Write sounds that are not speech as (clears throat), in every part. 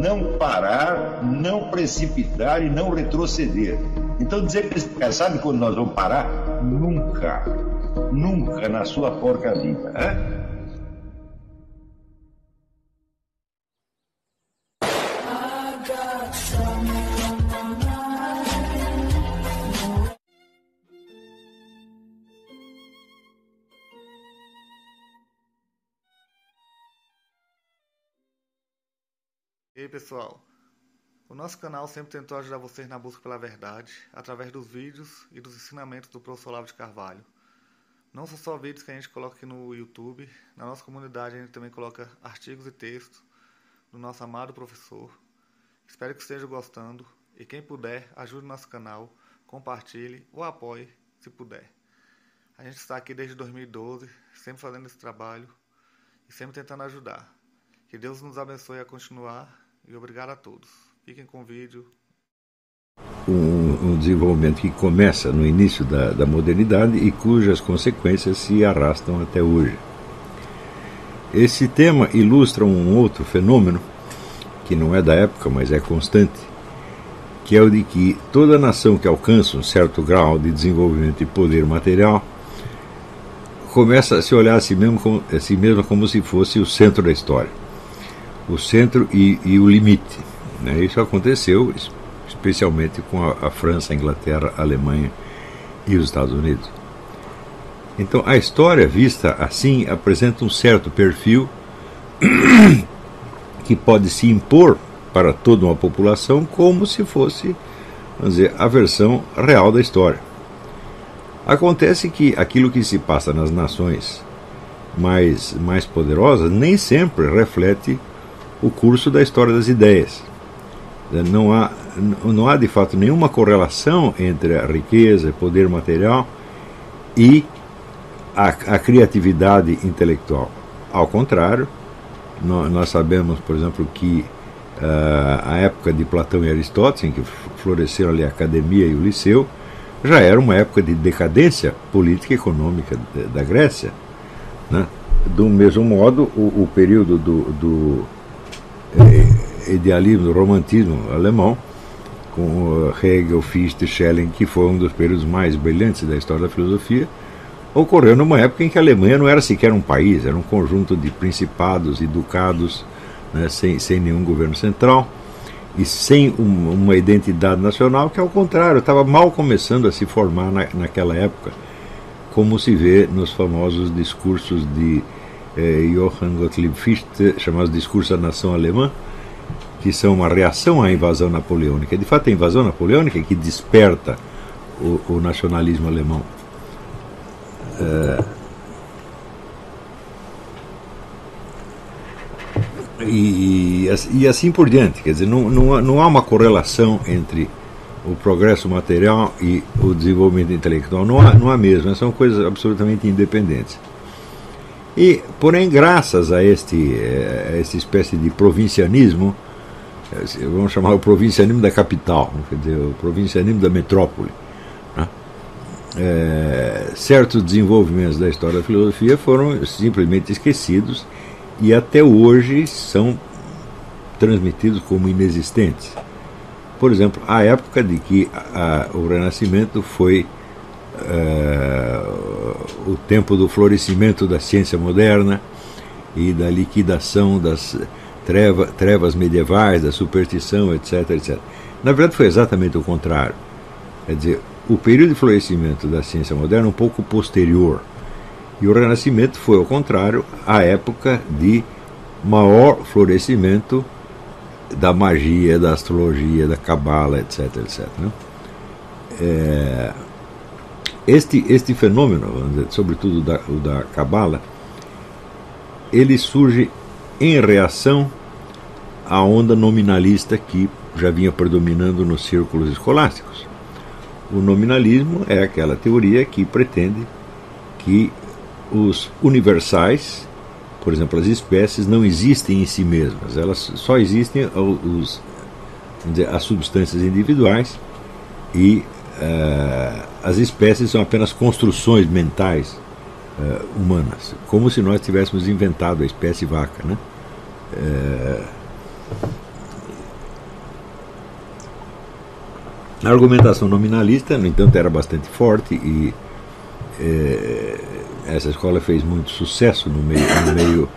não parar, não precipitar e não retroceder. Então dizer que sabe quando nós vamos parar? Nunca, nunca na sua porca vida. Hein? E aí pessoal, o nosso canal sempre tentou ajudar vocês na busca pela verdade através dos vídeos e dos ensinamentos do professor Olavo de Carvalho. Não são só vídeos que a gente coloca aqui no YouTube, na nossa comunidade a gente também coloca artigos e textos do nosso amado professor. Espero que estejam gostando e quem puder ajude o nosso canal, compartilhe ou apoie se puder. A gente está aqui desde 2012, sempre fazendo esse trabalho e sempre tentando ajudar. Que Deus nos abençoe a continuar e obrigado a todos. Fiquem com o vídeo. Um, um desenvolvimento que começa no início da, da modernidade e cujas consequências se arrastam até hoje. Esse tema ilustra um outro fenômeno, que não é da época, mas é constante, que é o de que toda nação que alcança um certo grau de desenvolvimento e poder material começa a se olhar a si mesmo como, a si mesmo como se fosse o centro da história o centro e, e o limite. Né? Isso aconteceu especialmente com a, a França, a Inglaterra, a Alemanha e os Estados Unidos. Então, a história vista assim apresenta um certo perfil (coughs) que pode se impor para toda uma população como se fosse, vamos dizer, a versão real da história. Acontece que aquilo que se passa nas nações mais, mais poderosas nem sempre reflete o curso da história das ideias. Não há, não há de fato nenhuma correlação entre a riqueza, poder material e a, a criatividade intelectual. Ao contrário, nós, sabemos, por exemplo, que uh, a época de Platão e Aristóteles, em que floresceram ali a academia e o liceu, já era uma época de decadência política e econômica da Grécia. Né? Do mesmo modo, o, o período do, do idealismo, romantismo alemão, com Hegel, Fichte, Schelling, que foi um dos períodos mais brilhantes da história da filosofia, ocorreu numa época em que a Alemanha não era sequer um país, era um conjunto de principados e ducados, né, sem, sem nenhum governo central e sem um, uma identidade nacional, que ao contrário estava mal começando a se formar na, naquela época, como se vê nos famosos discursos de eh, Johann Gottlieb Fichte, chamados Discurso da Nação Alemã, que são uma reação à invasão napoleônica. De fato, a invasão napoleônica é que desperta o, o nacionalismo alemão. Eh, e, e, assim por diante. Quer dizer, não, não, não há uma correlação entre o progresso material e o desenvolvimento intelectual. Não há, não há mesmo, são coisas absolutamente independentes. E, porém, graças a este, eh, a esta espécie de provincianismo, vamos chamar o provincianismo da capital, quer dizer, o provincianismo da metrópole, né? é, certos desenvolvimentos da história da filosofia foram simplesmente esquecidos e até hoje são transmitidos como inexistentes. Por exemplo, a época de que a, o Renascimento foi é, o tempo do florescimento da ciência moderna e da liquidação das treva, trevas medievais, da superstição, etc, etc. Na verdade, foi exatamente o contrário. Quer dizer, o período de florescimento da ciência moderna é um pouco posterior. E o Renascimento foi, ao contrário, a época de maior florescimento da magia, da astrologia, da cabala, etc, etc. Né? É, este, este fenômeno, dizer, sobretudo da, o da Cabala, ele surge em reação à onda nominalista que já vinha predominando nos círculos escolásticos. O nominalismo é aquela teoria que pretende que os universais, por exemplo, as espécies, não existem em si mesmas, elas só existem os, dizer, as substâncias individuais e uh, as espécies são apenas construções mentais uh, humanas, como se nós tivéssemos inventado a espécie vaca. Né? Uh, a argumentação nominalista, no entanto, era bastante forte e é, essa escola fez muito sucesso no meio, no meio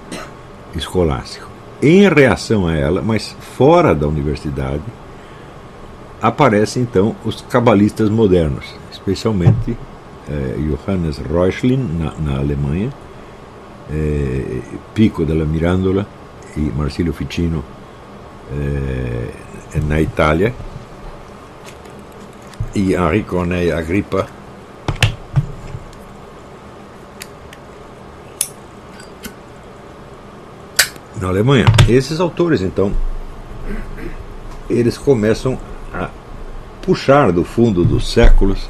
escolástico. Em reação a ela, mas fora da universidade, aparecem então os cabalistas modernos, especialmente é, Johannes Reuchlin na, na Alemanha, é, Pico della Mirandola e Marsilio Ficino é, na Itália, e Henri Corneille Agrippa na Alemanha. Esses autores, então, eles começam a puxar do fundo dos séculos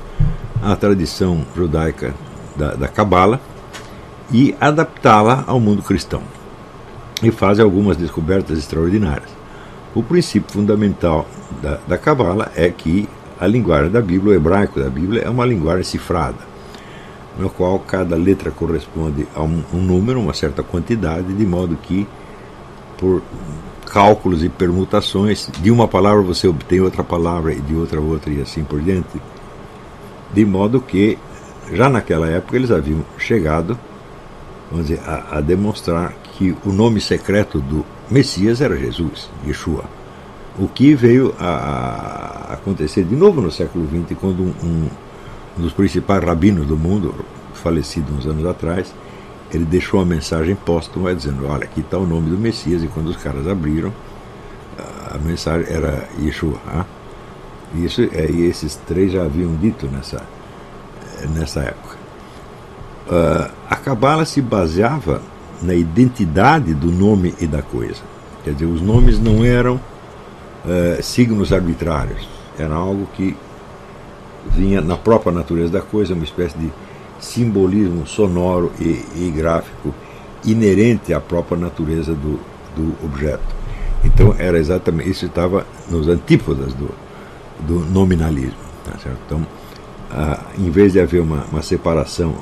a tradição judaica da Cabala e adaptá-la ao mundo cristão. E fazem algumas descobertas extraordinárias. O princípio fundamental da Cabala é que a linguagem da Bíblia, o hebraico da Bíblia, é uma linguagem cifrada, no qual cada letra corresponde a um, um número, uma certa quantidade, de modo que, por cálculos e permutações, de uma palavra você obtém outra palavra e de outra outra e assim por diante. De modo que, já naquela época, eles haviam chegado vamos dizer, a, a demonstrar que o nome secreto do Messias era Jesus, Yeshua. O que veio a, acontecer de novo no século XX, quando um, um, dos principais rabinos do mundo, falecido uns anos atrás, ele deixou uma mensagem póstuma dizendo: Olha, aqui está o nome do Messias. E quando os caras abriram, a mensagem era Yeshua. Ah? Isso, é, e esses três já haviam dito nessa, nessa época. Uh, a Cabala se baseava na identidade do nome e da coisa. Quer dizer, os nomes não eram uh, signos arbitrários. Era algo que vinha na própria natureza da coisa, uma espécie de simbolismo sonoro e, e gráfico inerente à própria natureza do, do objeto. Então era exatamente isso estava nos antípodas do, do nominalismo. Tá? Então, ah, em vez de haver uma, uma separação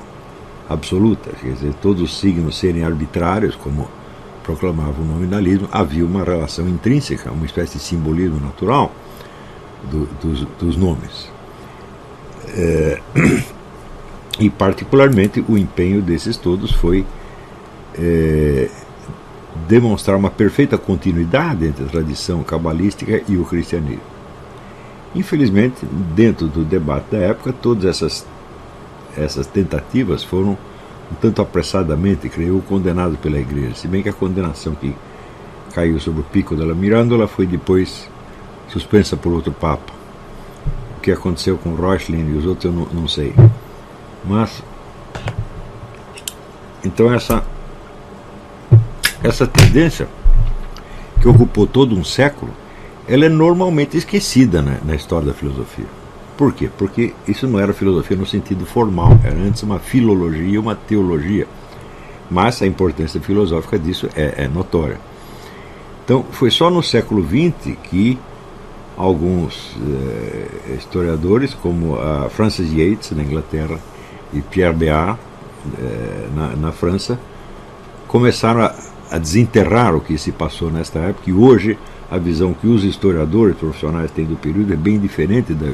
absoluta, quer dizer, todos os signos serem arbitrários, como proclamava o nominalismo, havia uma relação intrínseca, uma espécie de simbolismo natural do, dos, dos, nomes. É, e, particularmente, o empenho desses todos foi é, demonstrar uma perfeita continuidade entre a tradição cabalística e o cristianismo. Infelizmente, dentro do debate da época, todas essas, essas tentativas foram um tanto apressadamente, creio, condenado pela igreja, se bem que a condenação que caiu sobre o pico dela Mirandola foi depois suspensa por outro papa. O que aconteceu com Reuchlin e os outros eu não, não sei. Mas então essa essa tendência que ocupou todo um século, ela é normalmente esquecida né, na história da filosofia. Por quê? Porque isso não era filosofia no sentido formal, era antes uma filologia, uma teologia. Mas a importância filosófica disso é, é notória. Então, foi só no século XX que alguns eh, historiadores, como a Francis Yates, na Inglaterra, e Pierre Béat, eh, na, na, França, começaram a, a desenterrar o que se passou nesta época, e hoje a visão que os historiadores profissionais têm do período é bem diferente da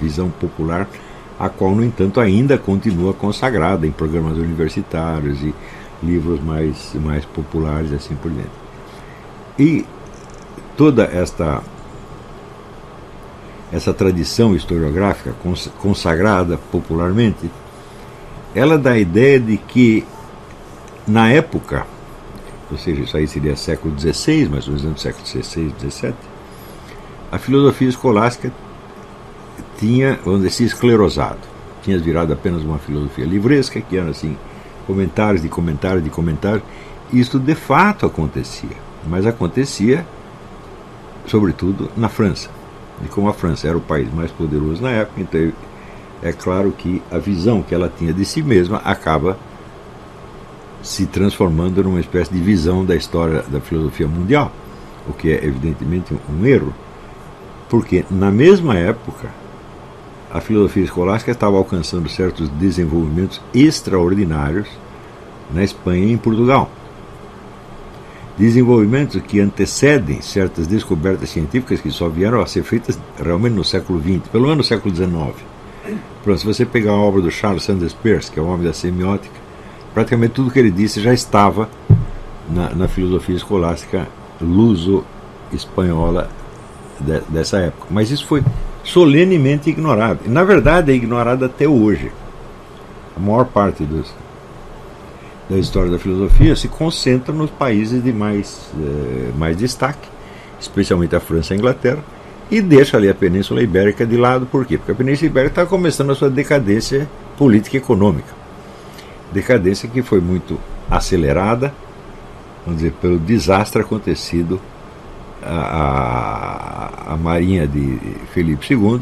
visão popular, a qual, no entanto, ainda continua consagrada em programas universitários e livros mais, mais populares e assim por diante. E toda esta essa tradição historiográfica consagrada popularmente, ela dá a ideia de que na época, ou seja, isso aí seria século XVI, mais ou menos século XVI, XVII, a filosofia escolástica tinha, vamos dizer, se esclerosado. Tinha virado apenas uma filosofia livresca, que era assim, comentários de comentários de comentários. Isso de fato acontecia, mas acontecia, sobretudo, na França. E como a França era o país mais poderoso na época, então é claro que a visão que ela tinha de si mesma acaba se transformando numa espécie de visão da história da filosofia mundial, o que é evidentemente um erro, porque na mesma época a filosofia escolástica estava alcançando certos desenvolvimentos extraordinários na Espanha e em Portugal. desenvolvimentos que antecedem certas descobertas científicas que só vieram a ser feitas realmente no século XX, pelo menos no século XIX. Pronto, se você pegar a obra do Charles Sanders Peirce, que é o homem da semiótica, praticamente tudo que ele disse já estava na, na filosofia escolástica luso-espanhola de, dessa época. Mas isso foi solenemente ignorado. Na verdade, é ignorado até hoje. A maior parte dos, da história da filosofia se concentra nos países de mais, eh, mais destaque, especialmente a França e a Inglaterra, e deixa ali a Península Ibérica de lado. Por quê? Porque a Península Ibérica está começando a sua decadência política e econômica. Decadência que foi muito acelerada, vamos dizer, pelo desastre acontecido à, à Marinha de Felipe II,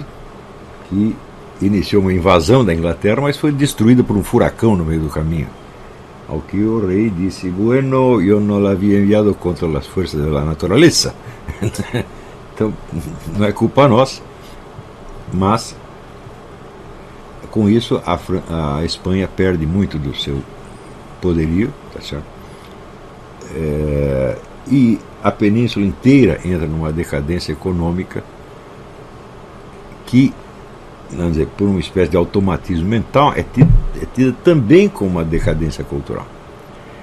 que iniciou uma invasão da Inglaterra, mas foi destruída por um furacão no meio do caminho. Ao que o rei disse: Bueno, eu não havia enviado contra as forças da natureza. (laughs) então, não é culpa nossa. Mas, com isso, a, a Espanha perde muito do seu poderio, tá certo? É, e a península inteira entra numa decadência econômica que, vamos dizer, por uma espécie de automatismo mental, é tida, é tida também como uma decadência cultural.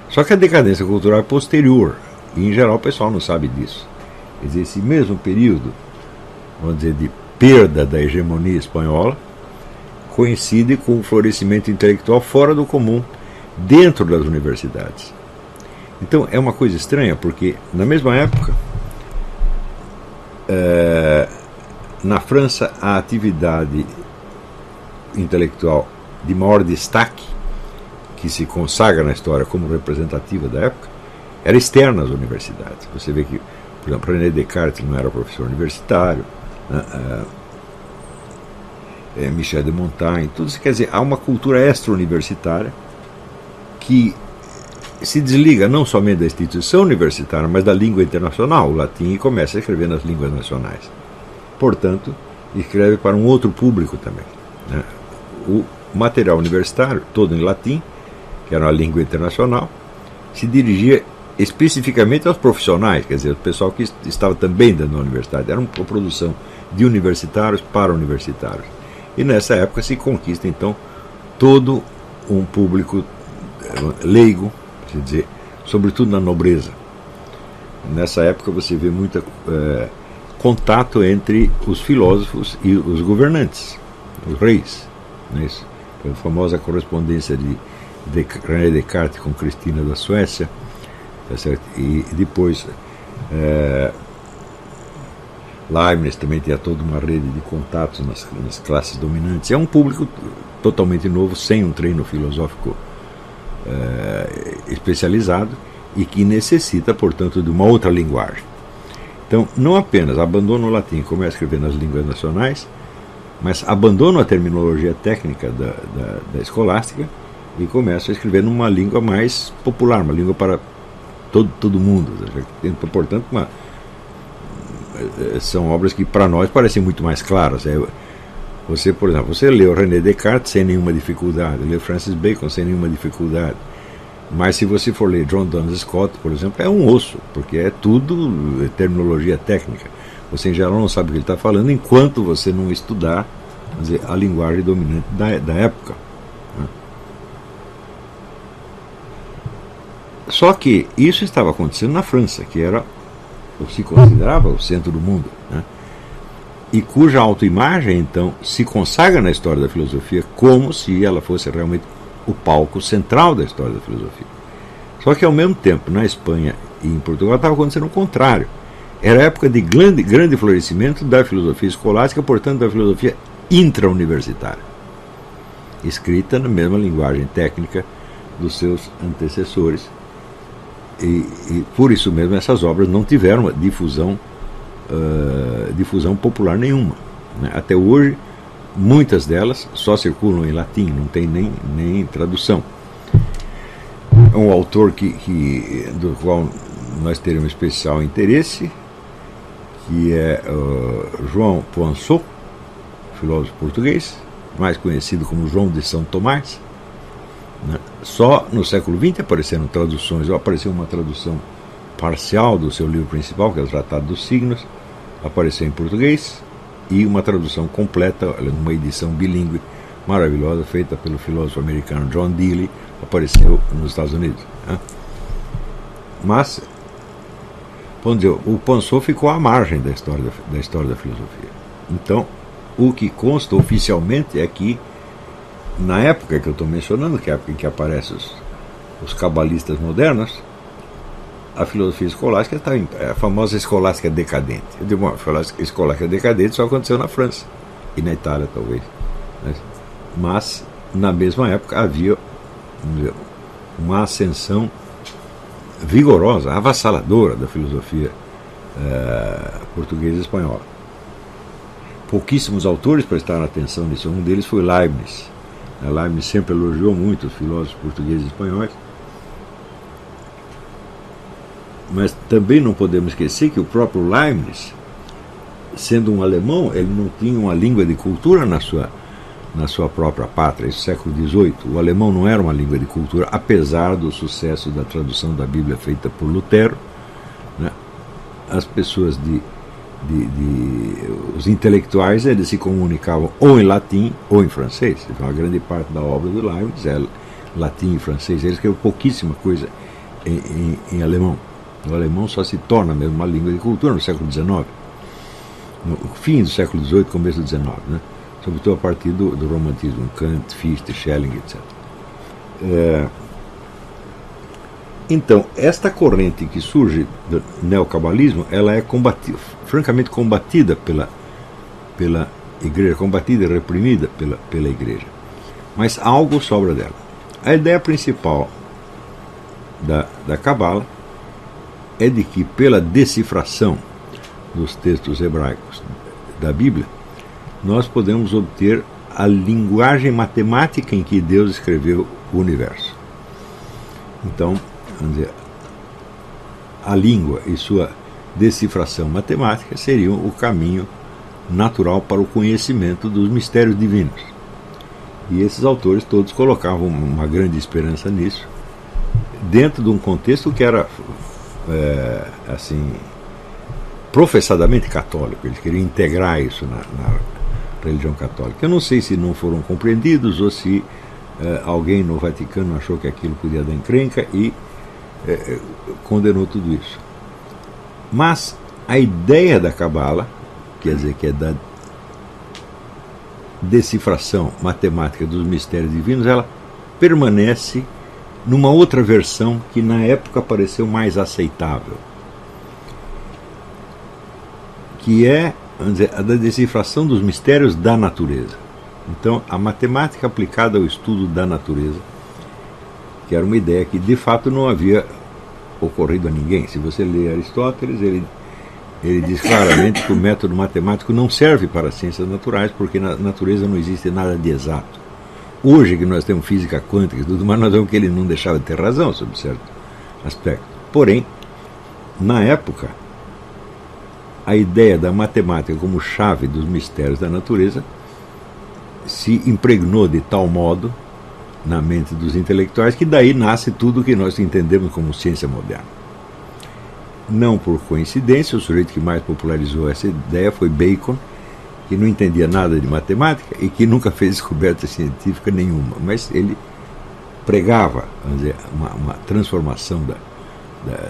Só que a decadência cultural é posterior, e em geral o pessoal não sabe disso. Quer dizer, esse mesmo período, vamos dizer, de perda da hegemonia espanhola, coincide com o florescimento intelectual fora do comum, dentro das universidades. Então é uma coisa estranha, porque na mesma época, é, na França, a atividade intelectual de maior destaque, que se consagra na história como representativa da época, era externa às universidades. Você vê que, por exemplo, René Descartes não era professor universitário, né, é, Michel de Montaigne, tudo isso quer dizer, há uma cultura extra-universitária que se desliga não somente da instituição universitária, mas da língua internacional, o latim, e começa a escrever nas línguas nacionais. Portanto, escreve para um outro público também. Né? O material universitário, todo em latim, que era uma língua internacional, se dirigia especificamente aos profissionais, quer dizer, o pessoal que estava também dentro da universidade. Era uma produção de universitários para universitários. E nessa época se conquista, então, todo um público eh, leigo, quer dizer, sobretudo na nobreza. Nessa época você vê muito é, contato entre os filósofos e os governantes, os reis. Não é isso? A famosa correspondência de, de René Descartes com Cristina da Suécia, tá certo? e depois é, Leibniz também tinha toda uma rede de contatos nas, nas classes dominantes. É um público totalmente novo, sem um treino filosófico eh, especializado e que necessita, portanto, de uma outra linguagem. Então, não apenas abandona o latim e começa a escrever nas línguas nacionais, mas abandona a terminologia técnica da, da, da escolástica e começa a escrever numa língua mais popular, uma língua para todo, todo mundo. Portanto, uma, eh, são obras que para nós parecem muito mais claras. É, você, por exemplo, você leu René Descartes sem nenhuma dificuldade, leu Francis Bacon sem nenhuma dificuldade. Mas se você for ler John Duns Scott, por exemplo, é um osso, porque é tudo terminologia técnica. Você em geral não sabe o que ele está falando enquanto você não estudar dizer, a linguagem dominante da, da época. Né? Só que isso estava acontecendo na França, que era, ou se considerava, o centro do mundo. E cuja autoimagem, então, se consagra na história da filosofia como se ela fosse realmente o palco central da história da filosofia. Só que, ao mesmo tempo, na Espanha e em Portugal estava acontecendo o contrário. Era época de grande, grande florescimento da filosofia escolástica, portanto, da filosofia intrauniversitária, escrita na mesma linguagem técnica dos seus antecessores. E, e por isso mesmo essas obras não tiveram uma difusão uh, difusão popular nenhuma. Né? Até hoje, muitas delas só circulam em latim, não tem nem, nem tradução. Um autor que, que, do qual nós teremos especial interesse, que é uh, João Poinsot, filósofo português, mais conhecido como João de São Tomás. Né? Só no século XX apareceram traduções, ou apareceu uma tradução parcial do seu livro principal, que é o Tratado dos Signos, apareceu em português, e uma tradução completa, uma edição bilíngue maravilhosa, feita pelo filósofo americano John Dealey, apareceu nos Estados Unidos. Né? Mas, vamos dizer, o Pansou ficou à margem da história da, da história da filosofia. Então, o que consta oficialmente é que, na época que eu estou mencionando, que é a época em que aparecem os, os cabalistas modernos, a filosofia escolástica está é a famosa escolástica decadente. Eu digo, a escolástica decadente só aconteceu na França e na Itália, talvez. Né? Mas, na mesma época, havia uma ascensão vigorosa, avassaladora da filosofia é, portuguesa e espanhola. Pouquíssimos autores prestaram atenção nisso. Um deles foi Leibniz. Leibniz sempre elogiou muito os filósofos portugueses e espanhóis. Mas também não podemos esquecer que o próprio Leibniz, sendo um alemão, ele não tinha uma língua de cultura na sua, na sua própria pátria, esse século XVIII. O alemão não era uma língua de cultura, apesar do sucesso da tradução da Bíblia feita por Lutero. Né? As pessoas de de, de, os intelectuais eles se comunicavam ou em latim ou em francês. Então a grande parte da obra do Leibniz é latim e francês. Ele escreveu pouquíssima coisa em, em, em, alemão. O alemão só se torna mesmo uma língua de cultura no século XIX, no fim do século XVIII, começo do XIX, né? sobretudo a partir do, do romantismo, Kant, Fichte, Schelling, etc. É, então, esta corrente que surge do neocabalismo, ela é combatida, francamente combatida pela, pela igreja, combatida e reprimida pela, pela igreja. Mas algo sobra dela. A ideia principal da, da Cabala é de que, pela decifração dos textos hebraicos da Bíblia, nós podemos obter a linguagem matemática em que Deus escreveu o universo. Então, vamos dizer, a língua e sua decifração matemática seriam o caminho natural para o conhecimento dos mistérios divinos. E esses autores todos colocavam uma grande esperança nisso, dentro de um contexto que era é, assim professadamente católico. Eles queriam integrar isso na, na, religião católica. Eu não sei se não foram compreendidos ou se é, alguém no Vaticano achou que aquilo podia dar encrenca e é, é, condenou tudo isso. Mas a ideia da Cabala, quer dizer, que é da decifração matemática dos mistérios divinos, ela permanece numa outra versão que na época pareceu mais aceitável, que é dizer, a da decifração dos mistérios da natureza. Então, a matemática aplicada ao estudo da natureza, que era uma ideia que de fato não havia ocorrido a ninguém. Se você lê Aristóteles, ele, ele diz claramente que o método matemático não serve para as ciências naturais, porque na natureza não existe nada de exato. Hoje que nós temos física quântica e tudo mais, nós vemos que ele não deixava de ter razão sobre certo aspecto. Porém, na época, a ideia da matemática como chave dos mistérios da natureza se impregnou de tal modo na mente dos intelectuais, que daí nasce tudo o que nós entendemos como ciência moderna. Não por coincidência, o sujeito que mais popularizou essa ideia foi Bacon, que não entendia nada de matemática e que nunca fez descoberta científica nenhuma, mas ele pregava dizer, uma, uma, transformação da, da,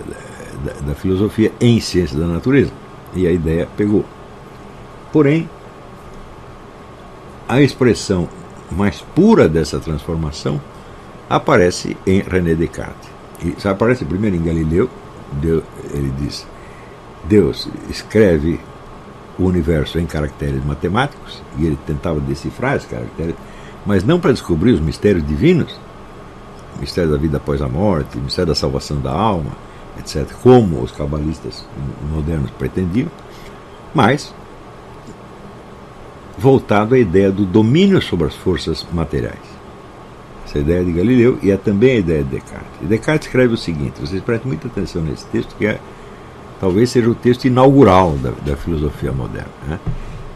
da, da filosofia em ciência da natureza. E a ideia pegou. Porém, a expressão mais pura dessa transformação aparece em René Descartes. E aparece primeiro em Galileu, Deus, ele diz: Deus escreve o universo em caracteres matemáticos, e ele tentava decifrar esses caracteres, mas não para descobrir os mistérios divinos, o mistério da vida após a morte, o mistério da salvação da alma, etc., como os cabalistas modernos pretendiam, mas voltado à ideia do domínio sobre as forças materiais. Essa ideia de Galileu e é também a ideia de Descartes. E Descartes escreve o seguinte: vocês prestem muita atenção nesse texto, que é, talvez seja o texto inaugural da, da filosofia moderna. Né?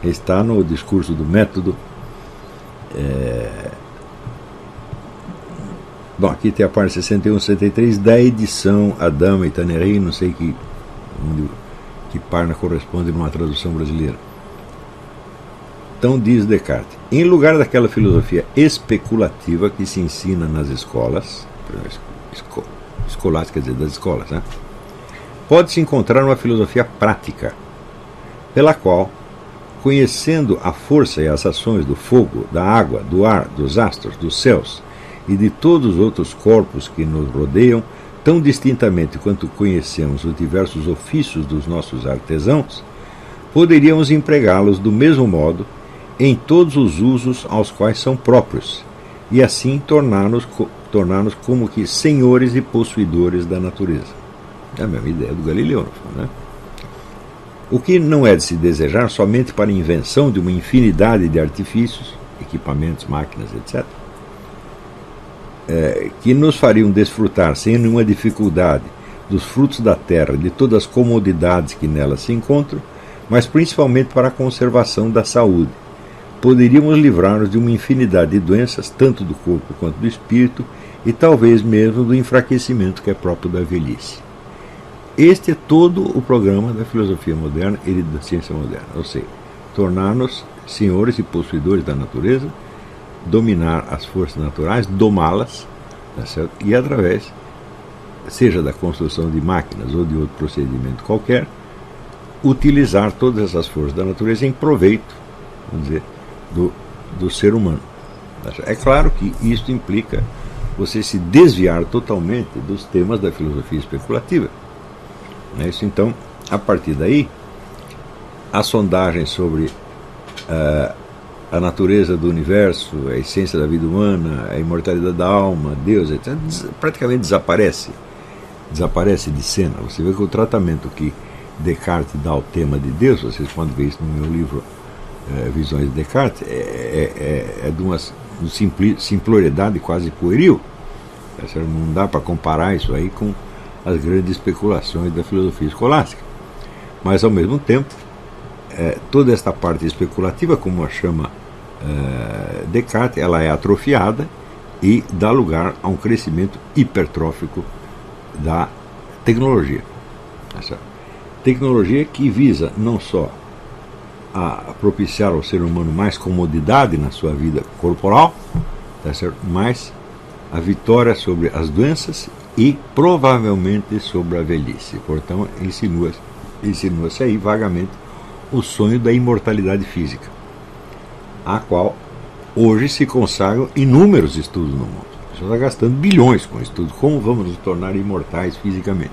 Está no discurso do método. É, Bom, aqui tem a parte 61 63 da edição Adama e Tannerei, não sei que, que página corresponde numa tradução brasileira. Então diz Descartes: em lugar daquela filosofia especulativa que se ensina nas escolas, esco, escolas, quer dizer, das escolas, né? Pode-se encontrar uma filosofia prática, pela qual, conhecendo a força e as ações do fogo, da água, do ar, dos astros, dos céus e de todos os outros corpos que nos rodeiam, tão distintamente quanto conhecemos os diversos ofícios dos nossos artesãos, poderíamos empregá-los do mesmo modo em todos os usos aos quais são próprios, e assim tornar-nos tornar como que senhores e possuidores da natureza. É a mesma ideia do Galileu, né? O que não é de se desejar somente para a invenção de uma infinidade de artifícios, equipamentos, máquinas, etc., é, que nos fariam desfrutar sem nenhuma dificuldade dos frutos da terra, de todas as comodidades que nela se encontram, mas principalmente para a conservação da saúde. Poderíamos livrar-nos de uma infinidade de doenças, tanto do corpo quanto do espírito, e talvez mesmo do enfraquecimento que é próprio da velhice. Este é todo o programa da filosofia moderna e da ciência moderna, ou seja, tornar-nos senhores e possuidores da natureza, dominar as forças naturais, domá-las, tá e através, seja da construção de máquinas ou de outro procedimento qualquer, utilizar todas essas forças da natureza em proveito, vamos dizer, do, do ser humano. Tá é claro que isso implica você se desviar totalmente dos temas da filosofia especulativa. É isso, então, a partir daí, a sondagem sobre uh, a natureza do universo, a essência da vida humana, a imortalidade da alma, Deus, etc., praticamente desaparece. Desaparece de cena. Você vê que o tratamento que Descartes dá ao tema de Deus, vocês podem ver isso no meu livro uh, Visões de Descartes, é, é, é, é de uma simploriedade quase pueril. Não dá para comparar isso aí com as grandes especulações da filosofia escolástica. Mas, ao mesmo tempo, é, toda esta parte especulativa, como a chama é, Descartes, ela é atrofiada e dá lugar a um crescimento hipertrófico da tecnologia. Essa tecnologia que visa não só a propiciar ao ser humano mais comodidade na sua vida corporal, tá certo? mas a vitória sobre as doenças e provavelmente sobre a velhice. Portanto, insinua-se insinua aí vagamente o sonho da imortalidade física, a qual hoje se consagram inúmeros estudos no mundo. A gente está gastando bilhões com estudos. Como vamos nos tornar imortais fisicamente?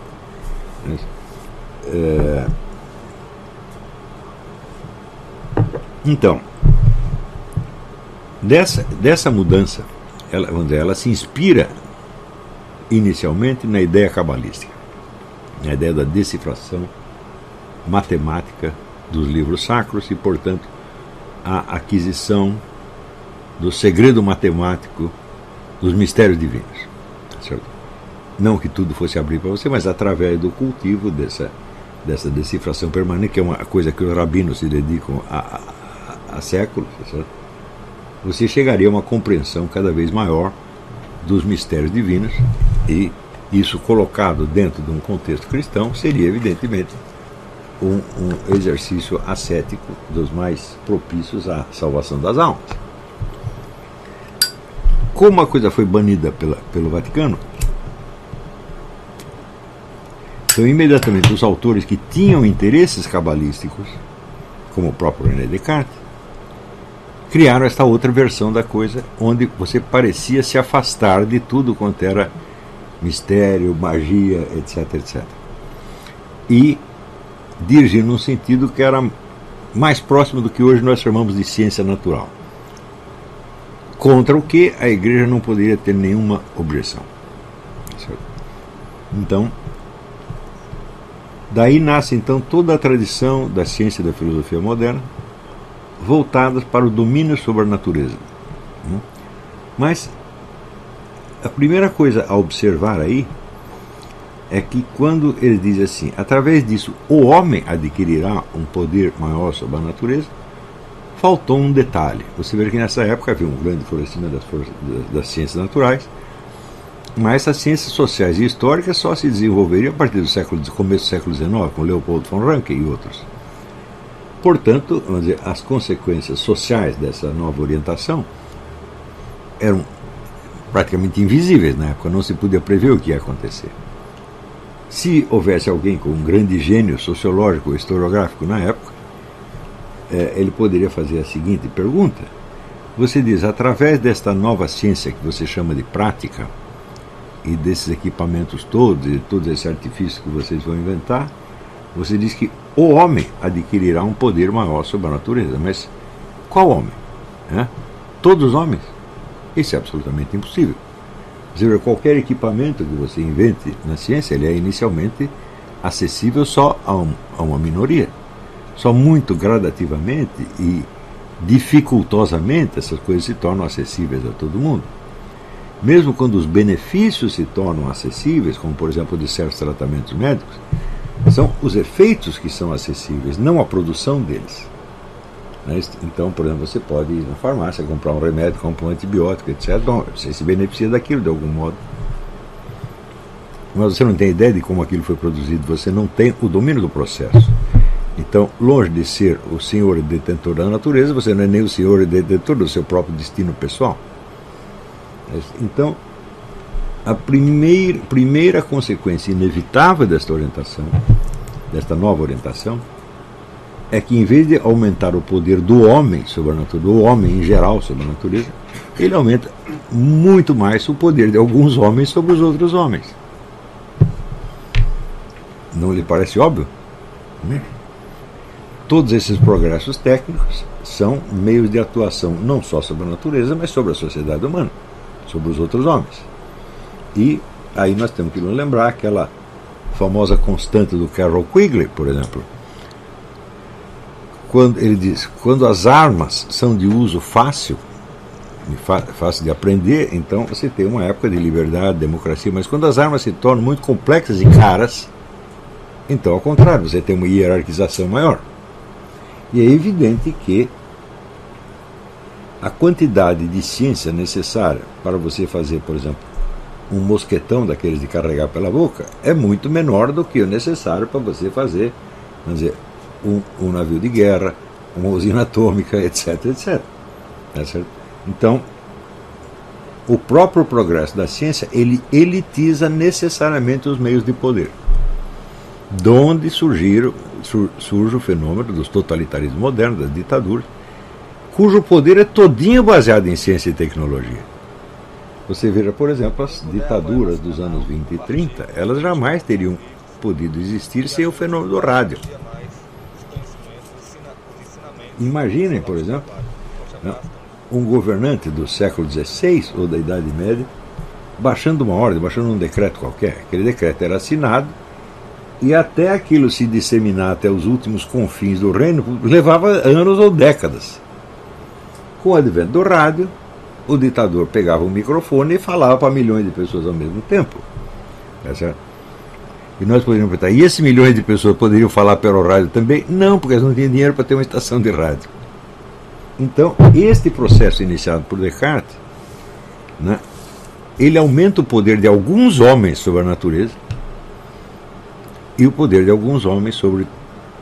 É... Então, dessa, dessa mudança ela, ela se inspira inicialmente na ideia cabalística, na ideia da decifração matemática dos livros sacros e, portanto, a aquisição do segredo matemático dos mistérios divinos. Não que tudo fosse abrir para você, mas através do cultivo dessa, dessa decifração permanente, que é uma coisa que os rabinos se dedicam a, a, a séculos, certo? você chegaria a uma compreensão cada vez maior dos mistérios divinos e isso colocado dentro de um contexto cristão seria evidentemente um, um exercício ascético dos mais propícios à salvação das almas. Como a coisa foi banida pela, pelo Vaticano, então imediatamente os autores que tinham interesses cabalísticos, como o próprio René Descartes, criaram esta outra versão da coisa, onde você parecia se afastar de tudo quanto era mistério, magia, etc, etc. E dirigir num sentido que era mais próximo do que hoje nós chamamos de ciência natural. Contra o que a igreja não poderia ter nenhuma objeção. Então, daí nasce então toda a tradição da ciência e da filosofia moderna, voltadas para o domínio sobre a natureza. Né? Mas a primeira coisa a observar aí é que quando ele diz assim, através disso o homem adquirirá um poder maior sobre a natureza, faltou um detalhe. Você vê que nessa época havia um grande florescimento das, das ciências naturais Mas as ciências sociais e históricas só se desenvolveriam a partir do século, começo do século XIX, com Leopold von Ranke e outros. Portanto, dizer, as consequências sociais dessa nova orientação eram praticamente invisíveis na época, não se podia prever o que ia acontecer. Se houvesse alguém com um grande gênio sociológico ou historiográfico na época, é, ele poderia fazer a seguinte pergunta: Você diz, através desta nova ciência que você chama de prática, e desses equipamentos todos, e todo esse artifício que vocês vão inventar, você diz que o homem adquirirá um poder maior sobre a natureza. Mas qual homem? É? Todos os homens? Isso é absolutamente impossível. Dizer, qualquer equipamento que você invente na ciência, ele é inicialmente acessível só a, um, a uma minoria. Só muito gradativamente e dificultosamente essas coisas se tornam acessíveis a todo mundo. Mesmo quando os benefícios se tornam acessíveis, como por exemplo de certos tratamentos médicos, são os efeitos que são acessíveis, não a produção deles. Né? Então, por exemplo, você pode ir na farmácia comprar um remédio, comprar um antibiótico, etc. Bom, você se beneficia daquilo de algum modo. Mas você não tem ideia de como aquilo foi produzido, você não tem o domínio do processo. Então, longe de ser o senhor detentor da natureza, você não é nem o senhor detentor do seu próprio destino pessoal. Então, a primeira, primeira consequência inevitável desta orientação, desta nova orientação, é que em vez de aumentar o poder do homem sobre a natureza, do homem em geral sobre a natureza, ele aumenta muito mais o poder de alguns homens sobre os outros homens. Não lhe parece óbvio? Né? Todos esses progressos técnicos são meios de atuação não só sobre a natureza, mas sobre a sociedade humana, sobre os outros homens. E aí nós temos que lembrar aquela famosa constante do Carol Quigley, por exemplo, quando ele diz, quando as armas são de uso fácil, fácil de aprender, então você tem uma época de liberdade, democracia, mas quando as armas se tornam muito complexas e caras, então ao contrário, você tem uma hierarquização maior. E é evidente que a quantidade de ciência necessária para você fazer, por exemplo, um mosquetão daqueles de carregar pela boca é muito menor do que o necessário para você fazer, vamos dizer, um, um navio de guerra, uma usina atômica, (laughs) etc, etc. Tá então, o próprio progresso da ciência, ele elitiza necessariamente os meios de poder. De onde surgiram, sur, surge o fenômeno dos totalitarismos modernos, das ditaduras, cujo poder é todinho baseado em ciência e tecnologia. Você veja, por exemplo, as ditaduras dos anos 20 e 30, elas jamais teriam podido existir sem o fenômeno do rádio. Imaginem, por exemplo, né, um governante do século XVI ou da Idade Média baixando uma ordem, baixando um decreto qualquer. Aquele decreto era assinado e até aquilo se disseminar até os últimos confins do reino levava anos ou décadas. Com o advento do rádio, o ditador pegava o microfone e falava para milhões de pessoas ao mesmo tempo. Tá certo? E nós poderíamos perguntar, e esses milhões de pessoas poderiam falar pelo rádio também? Não, porque eles não tinham dinheiro para ter uma estação de rádio. Então, este processo iniciado por Descartes, né, ele aumenta o poder de alguns homens sobre a natureza e o poder de alguns homens sobre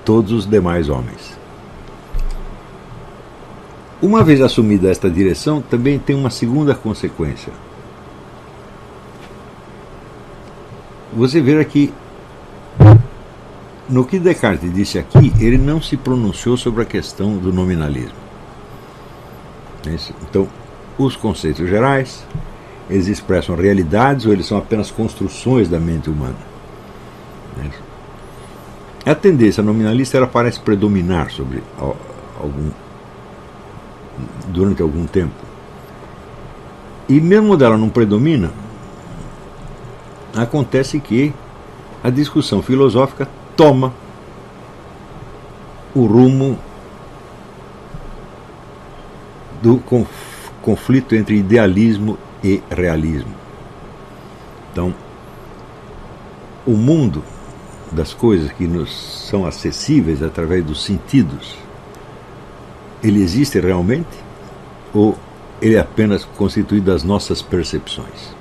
todos os demais homens. Uma vez assumida esta direção, também tem uma segunda consequência. Você vê aqui no que Descartes disse aqui, ele não se pronunciou sobre a questão do nominalismo. Então, os conceitos gerais, eles expressam realidades ou eles são apenas construções da mente humana. A tendência nominalista ela parece predominar sobre algum durante algum tempo. E mesmo dela não predomina, acontece que a discussão filosófica toma o rumo do conflito entre idealismo e realismo. Então, o mundo das coisas que nos são acessíveis através dos sentidos, ele existe realmente ou ele é apenas constituído das nossas percepções?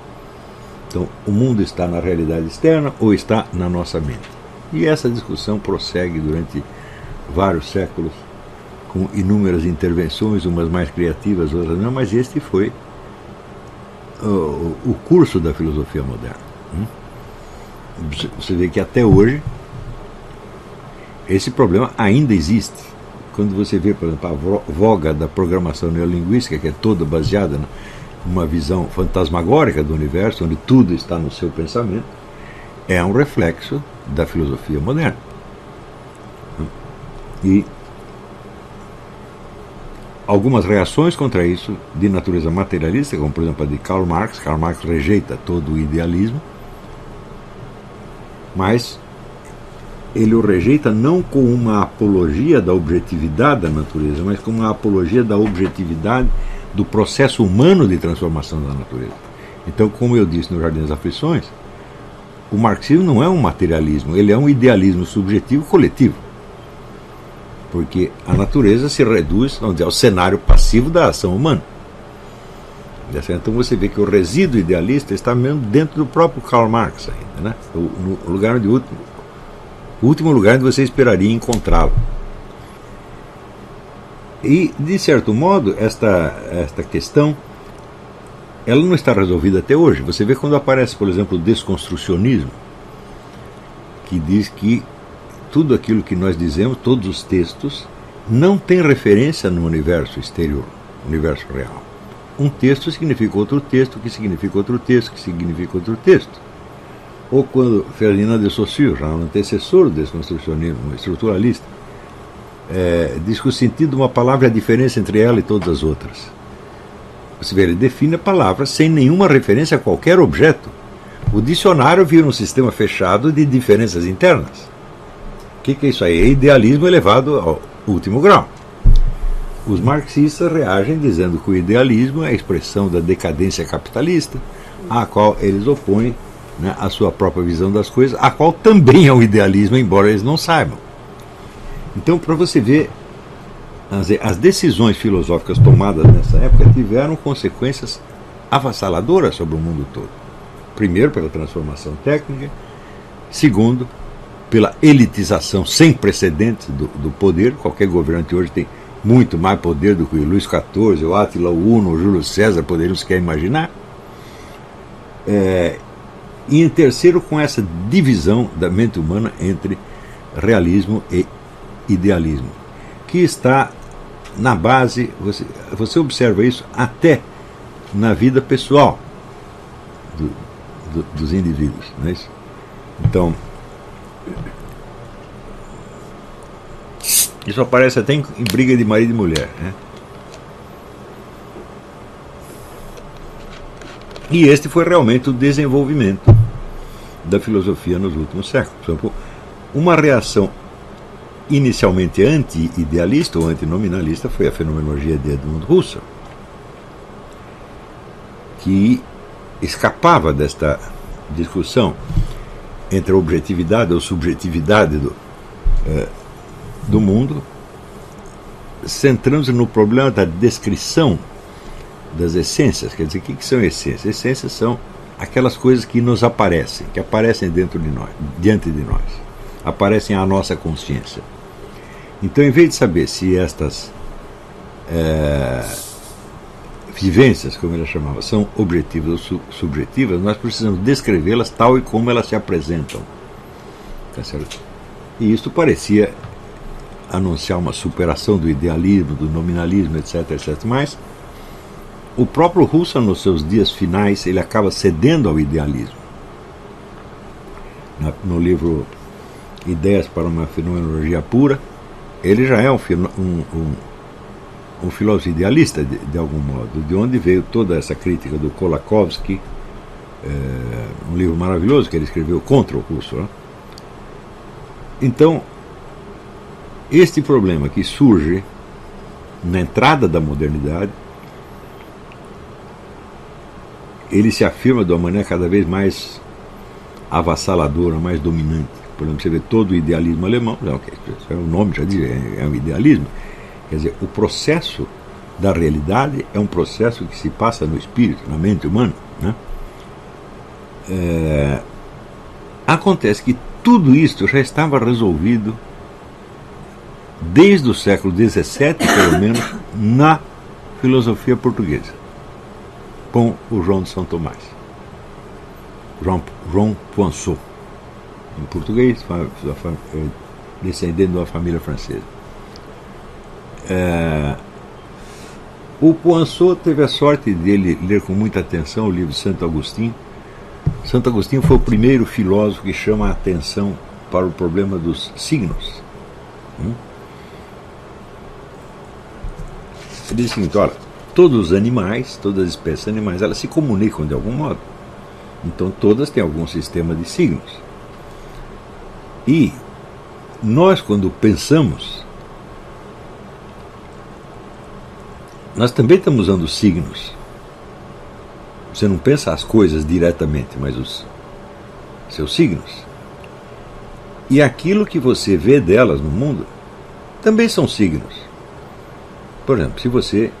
Então, o mundo está na realidade externa ou está na nossa mente? E essa discussão prossegue durante vários séculos, com inúmeras intervenções, umas mais criativas, outras não, mas este foi o, curso da filosofia moderna. Hum? Você vê que até hoje esse problema ainda existe. Quando você vê, por exemplo, a voga da programação neolinguística, que é toda baseada numa visão fantasmagórica do universo, onde tudo está no seu pensamento, é um reflexo da filosofia moderna. E algumas reações contra isso, de natureza materialista, como por exemplo a de Karl Marx. Karl Marx rejeita todo o idealismo, mas ele o rejeita não como uma apologia da objetividade da natureza, mas como uma apologia da objetividade do processo humano de transformação da natureza. Então, como eu disse no Jardim das Aflições, o marxismo não é um materialismo, ele é um idealismo subjetivo coletivo. Porque a natureza se reduz dizer, ao cenário passivo da ação humana. Então você vê que o resíduo idealista está mesmo dentro do próprio Karl Marx ainda, né? no lugar de último, o último lugar onde você esperaria encontrá-lo. E, de certo modo, esta, esta questão ela não está resolvida até hoje. Você vê quando aparece, por exemplo, o desconstrucionismo, que diz que tudo aquilo que nós dizemos, todos os textos, não tem referência no universo exterior, universo real. Um texto significa outro texto, que significa outro texto, que significa outro texto. Ou quando Ferdinand de Saussure, já um antecessor do desconstrucionismo estruturalista, é, diz que o sentido de uma palavra é a diferença entre ela e todas as outras. Você vê, ele define a palavra sem nenhuma referência a qualquer objeto. O dicionário vira um sistema fechado de diferenças internas. O que, que é isso aí? É idealismo elevado ao último grau. Os marxistas reagem dizendo que o idealismo é a expressão da decadência capitalista, à qual eles opõem né, a sua própria visão das coisas, a qual também é um idealismo, embora eles não saibam. Então, para você ver as, decisões filosóficas tomadas nessa época tiveram consequências avassaladoras sobre o mundo todo. Primeiro, pela transformação técnica, segundo, pela elitização sem precedentes do, do poder. Qualquer governante hoje tem muito mais poder do que o Luís XIV, o Átila Uno, o Júlio César, poderíamos quer imaginar. É, e em terceiro, com essa divisão da mente humana entre realismo e idealismo que está na base, você, você observa isso até na vida pessoal do, do, dos indivíduos. Não é isso? Então, isso aparece até em, em briga de marido e mulher. Né? E este foi realmente o desenvolvimento da filosofia nos últimos séculos. Uma reação inicialmente anti-idealista ou antinominalista foi a fenomenologia de Edmund Husserl, que escapava desta discussão entre a objetividade ou subjetividade do, eh, do mundo, centrando-se no problema da descrição das essências. Quer dizer, o que, que são essências? Essências são aquelas coisas que nos aparecem, que aparecem dentro de nós, diante de nós, aparecem à nossa consciência. Então, em vez de saber se estas é, vivências, como ele chamava, são objetivas ou su subjetivas, nós precisamos descrevê-las tal e como elas se apresentam. Tá certo? E isso parecia anunciar uma superação do idealismo, do nominalismo, etc, etc. Mas o próprio Russo, nos seus dias finais, ele acaba cedendo ao idealismo. No livro Ideias para uma Fenomenologia Pura, ele já é um, um, um, um filósofo idealista, de, de, algum modo, de onde veio toda essa crítica do Kolakowski, é, um livro maravilhoso que ele escreveu contra o curso. Né? Então, este problema que surge na entrada da modernidade, ele se afirma de uma maneira cada vez mais avassaladora, mais dominante. Por exemplo, você vê todo o idealismo alemão, não, é o nome já diz, é, é um idealismo. Quer dizer, o processo da realidade é um processo que se passa no espírito, na mente humana. Né? É, acontece que tudo isso já estava resolvido desde o século XVII, pelo menos, na filosofia portuguesa, com o João de São Tomás. João, João Poinsot, em português, é, descendente de uma família francesa. É, o Poinsot teve a sorte dele ler com muita atenção o livro de Santo Agostinho. Santo Agostinho foi o primeiro filósofo que chama a atenção para o problema dos signos. Hum? Ele diz o seguinte: olha, todos os animais, todas as espécies animais, elas se comunicam de algum modo. Então todas têm algum sistema de signos. E nós, quando pensamos, nós também estamos usando signos. Você não pensa as coisas diretamente, mas os seus signos. E aquilo que você vê delas no mundo também são signos. Por exemplo, se você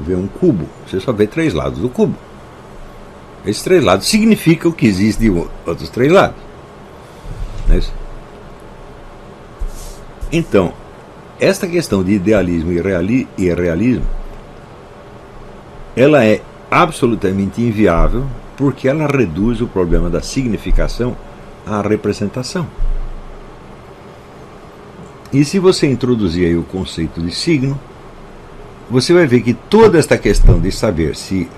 vê um cubo, você só vê três lados do cubo. Esses três lados significam que existem outros três lados. Não é isso? Então, esta questão de idealismo e realismo, ela é absolutamente inviável porque ela reduz o problema da significação à representação. E se você introduzir aí o conceito de signo, você vai ver que toda esta questão de saber se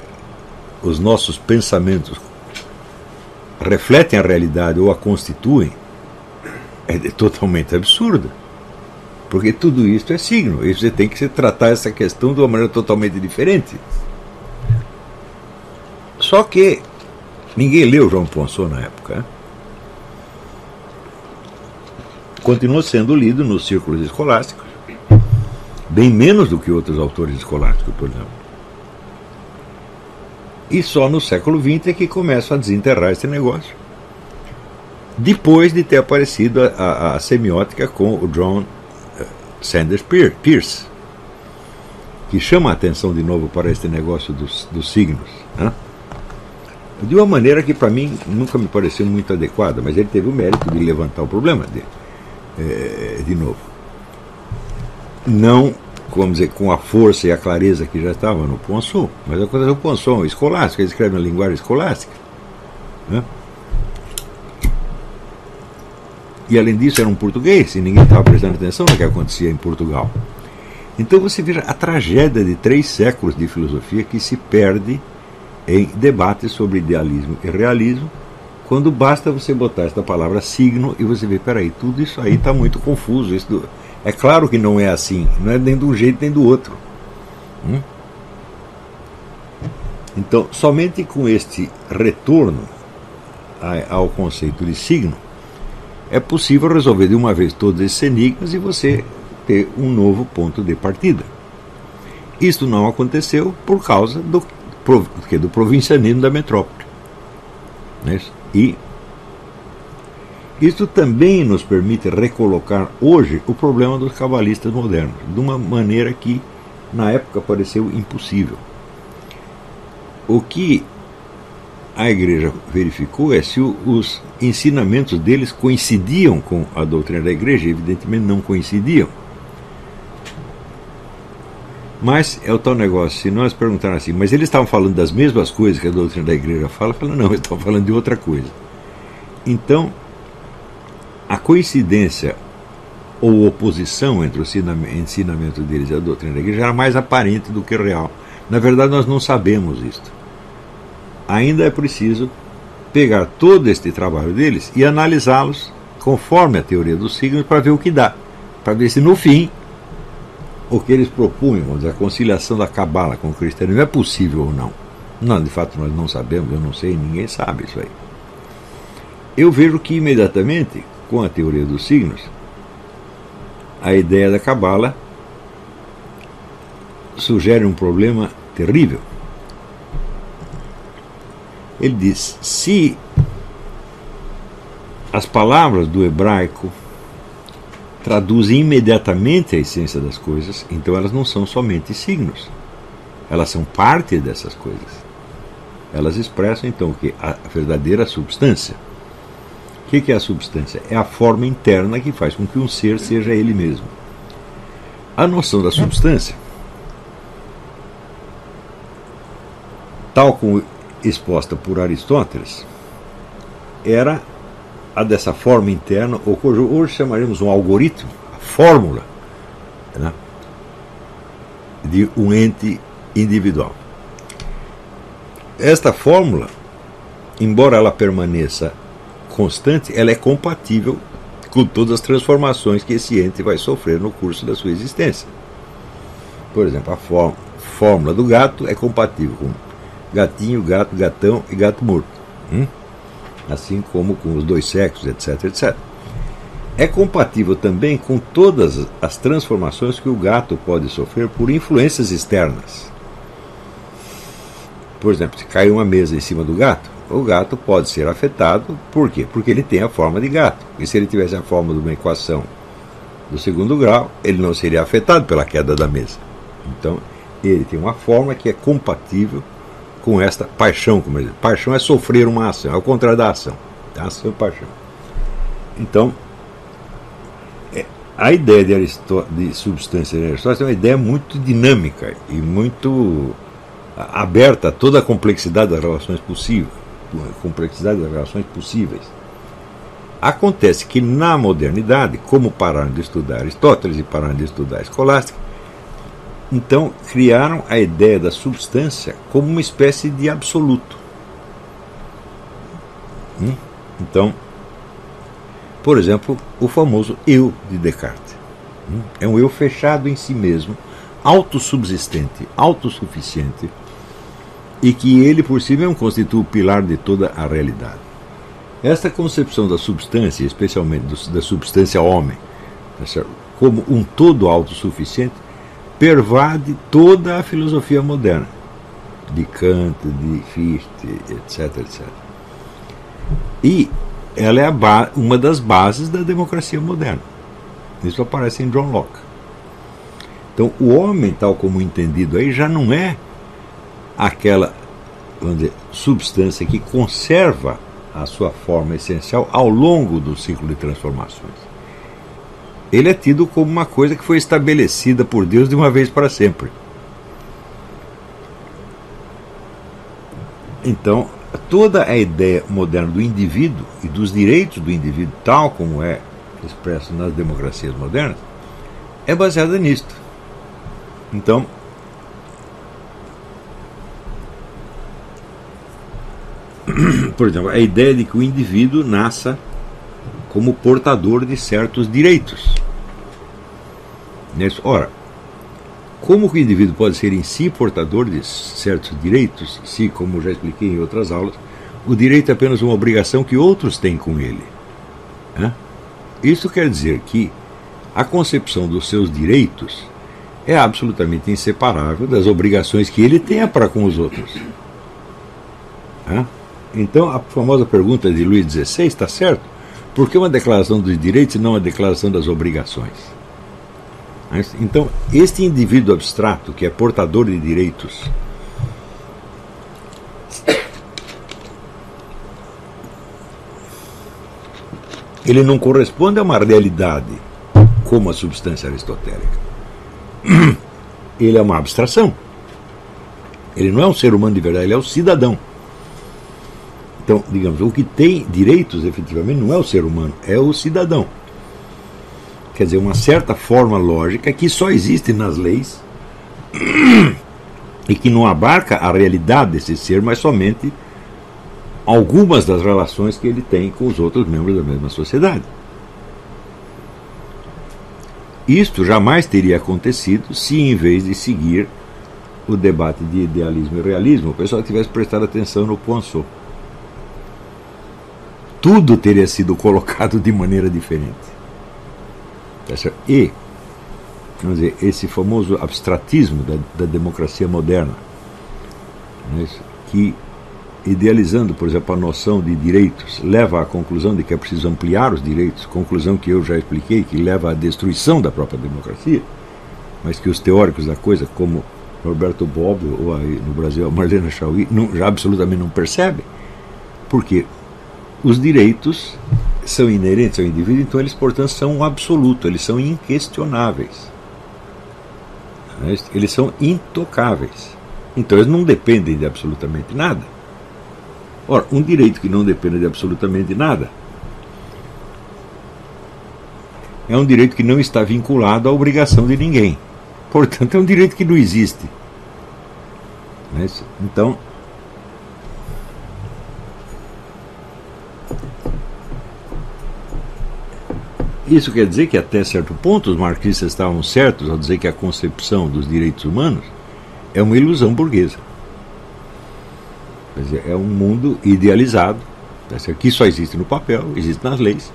os nossos pensamentos refletem a realidade ou a constituem é totalmente absurda. Porque tudo isso é signo. E você tem que tratar essa questão de uma maneira totalmente diferente. Só que ninguém leu João Ponsot na época. Né? Continuou sendo lido nos círculos escolásticos, bem menos do que outros autores escolásticos, por exemplo. E só no século XX é que começa a desenterrar esse negócio. Depois de ter aparecido a, a, a semiótica com o John Sanders Peirce, que chama a atenção de novo para este negócio dos, dos signos. Né? De uma maneira que para mim nunca me pareceu muito adequada, mas ele teve o mérito de levantar o problema dele, é, de novo. Não vamos dizer, com a força e a clareza que já estava no Poinçon, mas aconteceu o Poinçon escolástico, ele escreve na linguagem escolástica. Né? E além disso era um português, e ninguém estava prestando atenção no que acontecia em Portugal. Então você veja a tragédia de três séculos de filosofia que se perde em debates sobre idealismo e realismo, quando basta você botar esta palavra signo e você vê, peraí, tudo isso aí está muito confuso. Isso é claro que não é assim, não é nem de um jeito nem do outro. Hum? Então, somente com este retorno ao conceito de signo é possível resolver de uma vez todos esses enigmas e você ter um novo ponto de partida. Isto não aconteceu por causa do, do provincianismo da metrópole. Né? E isto também nos permite recolocar hoje o problema dos cabalistas modernos, de uma maneira que na época pareceu impossível. O que a igreja verificou é se os ensinamentos deles coincidiam com a doutrina da igreja, evidentemente não coincidiam. Mas é o tal negócio, se nós perguntarmos assim, mas eles estavam falando das mesmas coisas que a doutrina da igreja fala, fala não, (laughs) eles estavam falando de outra coisa. Então, a coincidência ou oposição entre o ensinamento deles e a doutrina da igreja era mais aparente do que real. Na verdade, nós não sabemos isto. Ainda é preciso pegar todo este trabalho deles e analisá-los conforme a teoria dos signos para ver o que dá. Para ver se no fim o que eles propunham, a conciliação da cabala com o cristianismo é possível ou não. Não, de fato nós não sabemos, eu não sei, ninguém sabe isso aí. Eu vejo que imediatamente com a teoria dos signos, a ideia da Cabala sugere um problema terrível. Ele diz: se as palavras do hebraico traduzem imediatamente a essência das coisas, então elas não são somente signos, elas são parte dessas coisas. Elas expressam então que a verdadeira substância. O que é a substância? É a forma interna que faz com que um ser seja ele mesmo. A noção da substância, tal como exposta por Aristóteles, era a dessa forma interna, ou que hoje chamaremos um algoritmo, a fórmula né, de um ente individual. Esta fórmula, embora ela permaneça constante, ela é compatível com todas as transformações que esse ente vai sofrer no curso da sua existência. Por exemplo, a fórmula do gato é compatível com gatinho, gato, gatão e gato morto. Hum? Assim como com os dois sexos, etc, etc. É compatível também com todas as transformações que o gato pode sofrer por influências externas. Por exemplo, se cai uma mesa em cima do gato, o gato pode ser afetado, por quê? Porque ele tem a forma de gato. E se ele tivesse a forma de uma equação do segundo grau, ele não seria afetado pela queda da mesa. Então, ele tem uma forma que é compatível com esta paixão, como diz. Paixão é sofrer uma ação, é o contrário da ação. A ação é paixão. Então, é, a ideia de, de substância de Aristóteles é uma ideia muito dinâmica e muito aberta a toda a complexidade das relações possíveis, complexidade das relações possíveis. Acontece que na modernidade, como pararam de estudar Aristóteles e pararam de estudar a escolástica, então criaram a ideia da substância como uma espécie de absoluto. Hum? Então, por exemplo, o famoso eu de Descartes. Hum? É um eu fechado em si mesmo, autossubsistente, autossuficiente, e que ele por si mesmo constitui o pilar de toda a realidade. Esta concepção da substância, especialmente da substância homem, tá como um todo autossuficiente, pervade toda a filosofia moderna, de Kant, de Fichte, etc, etc. E ela é uma das bases da democracia moderna. Isso aparece em John Locke. Então, o homem, tal como entendido aí, já não é aquela vamos dizer, substância que conserva a sua forma essencial ao longo do ciclo de transformações ele é tido como uma coisa que foi estabelecida por Deus de uma vez para sempre. Então, toda a ideia moderna do indivíduo e dos direitos do indivíduo, tal como é expresso nas democracias modernas, é baseada nisto. Então, (clears throat) por exemplo, a ideia de que o indivíduo nasça como portador de certos direitos. Ora, como o indivíduo pode ser em si portador de certos direitos, se, como já expliquei em outras aulas, o direito é apenas uma obrigação que outros têm com ele? Isso quer dizer que a concepção dos seus direitos é absolutamente inseparável das obrigações que ele tenha para com os outros. Então, a famosa pergunta de Luís XVI está certo? Por que uma declaração dos direitos e não uma declaração das obrigações? Então, este indivíduo abstrato, que é portador de direitos, ele não corresponde a uma realidade como a substância aristotélica. Ele é uma abstração. Ele não é um ser humano de verdade, ele é um cidadão. Então, digamos, o que tem direitos efetivamente não é o ser humano, é o cidadão. Quer dizer, uma certa forma lógica que só existe nas leis e que não abarca a realidade desse ser, mas somente algumas das relações que ele tem com os outros membros da mesma sociedade. Isto jamais teria acontecido se, em vez de seguir o debate de idealismo e realismo, o pessoal tivesse prestado atenção no Poinçot tudo teria sido colocado de maneira diferente. Tá e, vamos dizer, esse famoso abstratismo da, da democracia moderna, né, que, idealizando, por exemplo, a noção de direitos, leva à conclusão de que é preciso ampliar os direitos, conclusão que eu já expliquei, que leva à destruição da própria democracia, mas que os teóricos da coisa, como Roberto Bobbio, ou aí no Brasil a Marlena Chauí, não, já absolutamente não percebe. Porque os direitos são inerentes ao indivíduo, então eles, portanto, são um absoluto, eles são inquestionáveis. Eles são intocáveis. Então eles não dependem de absolutamente nada. Ora, um direito que não depende de absolutamente nada é um direito que não está vinculado à obrigação de ninguém. Portanto, é um direito que não existe. Então, isso quer dizer que até certo ponto os marxistas estavam certos ao dizer que a concepção dos direitos humanos é uma ilusão burguesa. é um mundo idealizado, que só existe no papel, existe nas leis,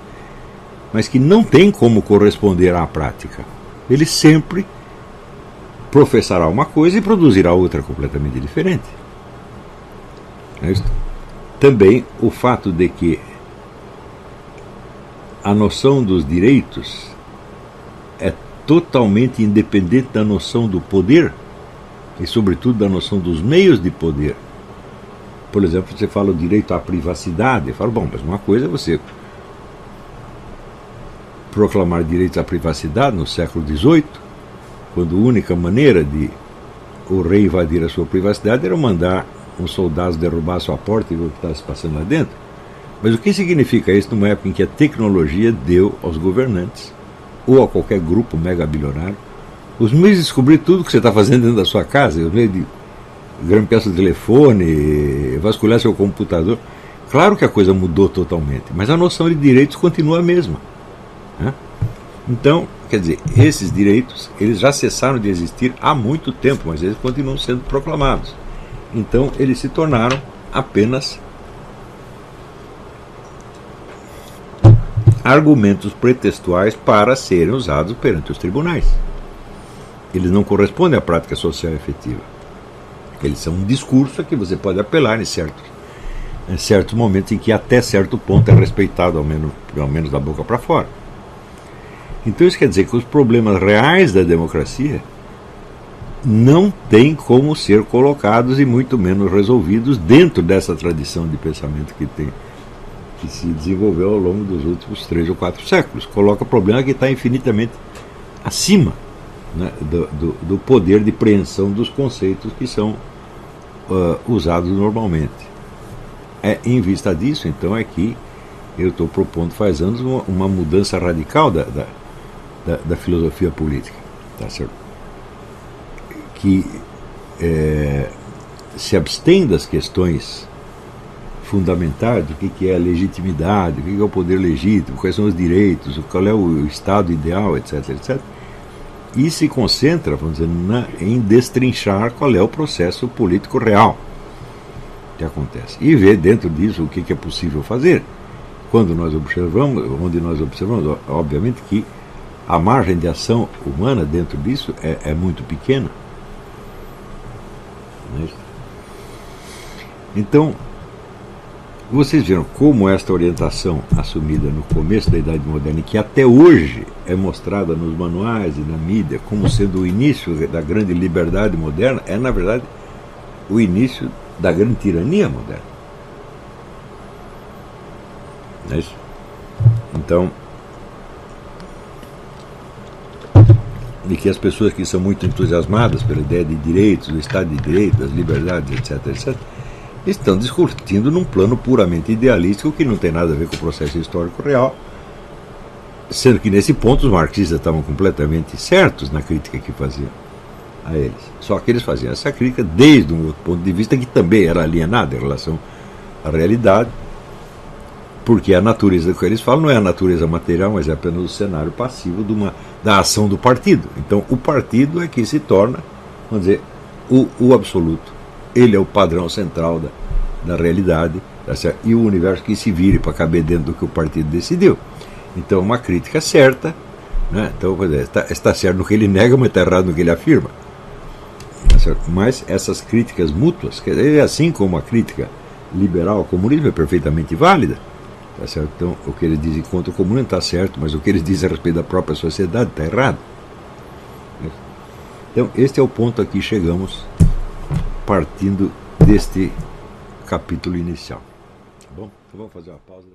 mas que não tem como corresponder à prática. Ele sempre professará uma coisa e produzirá outra completamente diferente. É Também o fato de que a noção dos direitos é totalmente independente da noção do poder e, sobretudo, da noção dos meios de poder. Por exemplo, você fala o direito à privacidade. Eu falo, bom, mas uma coisa é você proclamar direito à privacidade no século XVIII, quando a única maneira de o rei invadir a sua privacidade era mandar um soldado derrubar a sua porta e ver o que estava se passando lá dentro. Mas o que significa isso numa época em que a tecnologia deu aos governantes, ou a qualquer grupo mega bilionário, os meios de descobrir tudo que você está fazendo dentro da sua casa, os meios de grampear seu telefone, vasculhar seu computador. Claro que a coisa mudou totalmente, mas a noção de direitos continua a mesma. Né? Então, quer dizer, esses direitos eles já cessaram de existir há muito tempo, mas eles continuam sendo proclamados. Então, eles se tornaram apenas argumentos pretextuais para serem usados perante os tribunais. Eles não correspondem à prática social efetiva. Eles são um discurso a que você pode apelar em certos, em certos momentos em que até certo ponto é respeitado, ao menos, ao menos da boca para fora. Então isso quer dizer que os problemas reais da democracia não têm como ser colocados e muito menos resolvidos dentro dessa tradição de pensamento que tem que se desenvolveu ao longo dos últimos três ou quatro séculos. Coloca o problema que está infinitamente acima né, do, do, do, poder de preensão dos conceitos que são uh, usados normalmente. É em vista disso, então, é que eu estou propondo faz anos uma, uma mudança radical da, da, da, da, filosofia política, tá certo? que é, se abstém das questões fundamentais do que, é a legitimidade, o que, é o poder legítimo, quais são os direitos, qual é o estado ideal, etc, etc. E se concentra, vamos dizer, na, em destrinchar qual é o processo político real que acontece. E ver dentro disso o que, que é possível fazer. Quando nós observamos, onde nós observamos, obviamente que a margem de ação humana dentro disso é, é muito pequena. Né? Então, vocês viram como esta orientação assumida no começo da Idade Moderna, e que até hoje é mostrada nos manuais e na mídia como sendo o início da grande liberdade moderna, é na verdade o início da grande tirania moderna. Não é isso? Então, e que as pessoas que são muito entusiasmadas pela ideia de direitos, do Estado de Direito, das liberdades, etc., etc., estão discutindo num plano puramente idealístico que não tem nada a ver com o processo histórico real, sendo que nesse ponto os marxistas estavam completamente certos na crítica que faziam a eles. Só que eles faziam essa crítica desde um outro ponto de vista que também era alienado em relação à realidade, porque a natureza que eles falam não é a natureza material, mas é apenas o cenário passivo de uma, da ação do partido. Então o partido é que se torna, vamos dizer, o, o absoluto ele é o padrão central da, da realidade tá e o universo que se vire para caber dentro do que o partido decidiu. Então, uma crítica certa, né? então, dizer, está, está certo no que ele nega, mas está errado no que ele afirma. Tá mas essas críticas mútuas, é assim como a crítica liberal ao comunismo é perfeitamente válida. Tá certo? Então, o que eles dizem contra o comunismo está certo, mas o que eles dizem a respeito da própria sociedade está errado. Então, este é o ponto a que chegamos partindo deste capítulo inicial. Tá bom? Então vamos fazer uma pausa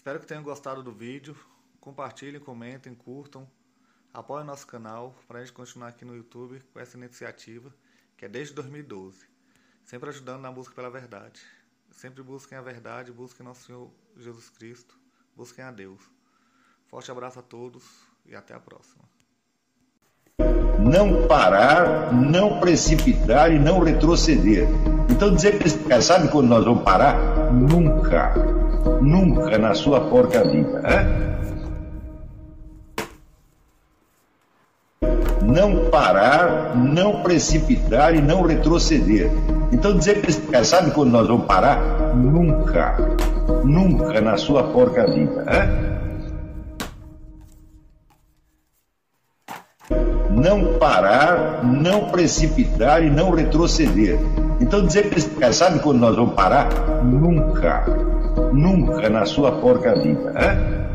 Espero que tenham gostado do vídeo. Compartilhem, comentem, curtam. Apoiem nosso canal para a gente continuar aqui no YouTube com essa iniciativa que é desde 2012. Sempre ajudando na busca pela verdade. Sempre busquem a verdade, busquem nosso Senhor Jesus Cristo, busquem a Deus. Forte abraço a todos e até a próxima. Não parar, não precipitar e não retroceder. Então dizer que sabe quando nós vamos parar? Nunca. Nunca na sua porca vida. Hein? Não parar, não precipitar e não retroceder. Então dizer que sabe quando nós vamos parar? Nunca. Nunca na sua porca vida. Hein? não parar, não precipitar e não retroceder. Então dizer que sabe quando nós vamos parar? Nunca. Nunca na sua porca vida. Hein?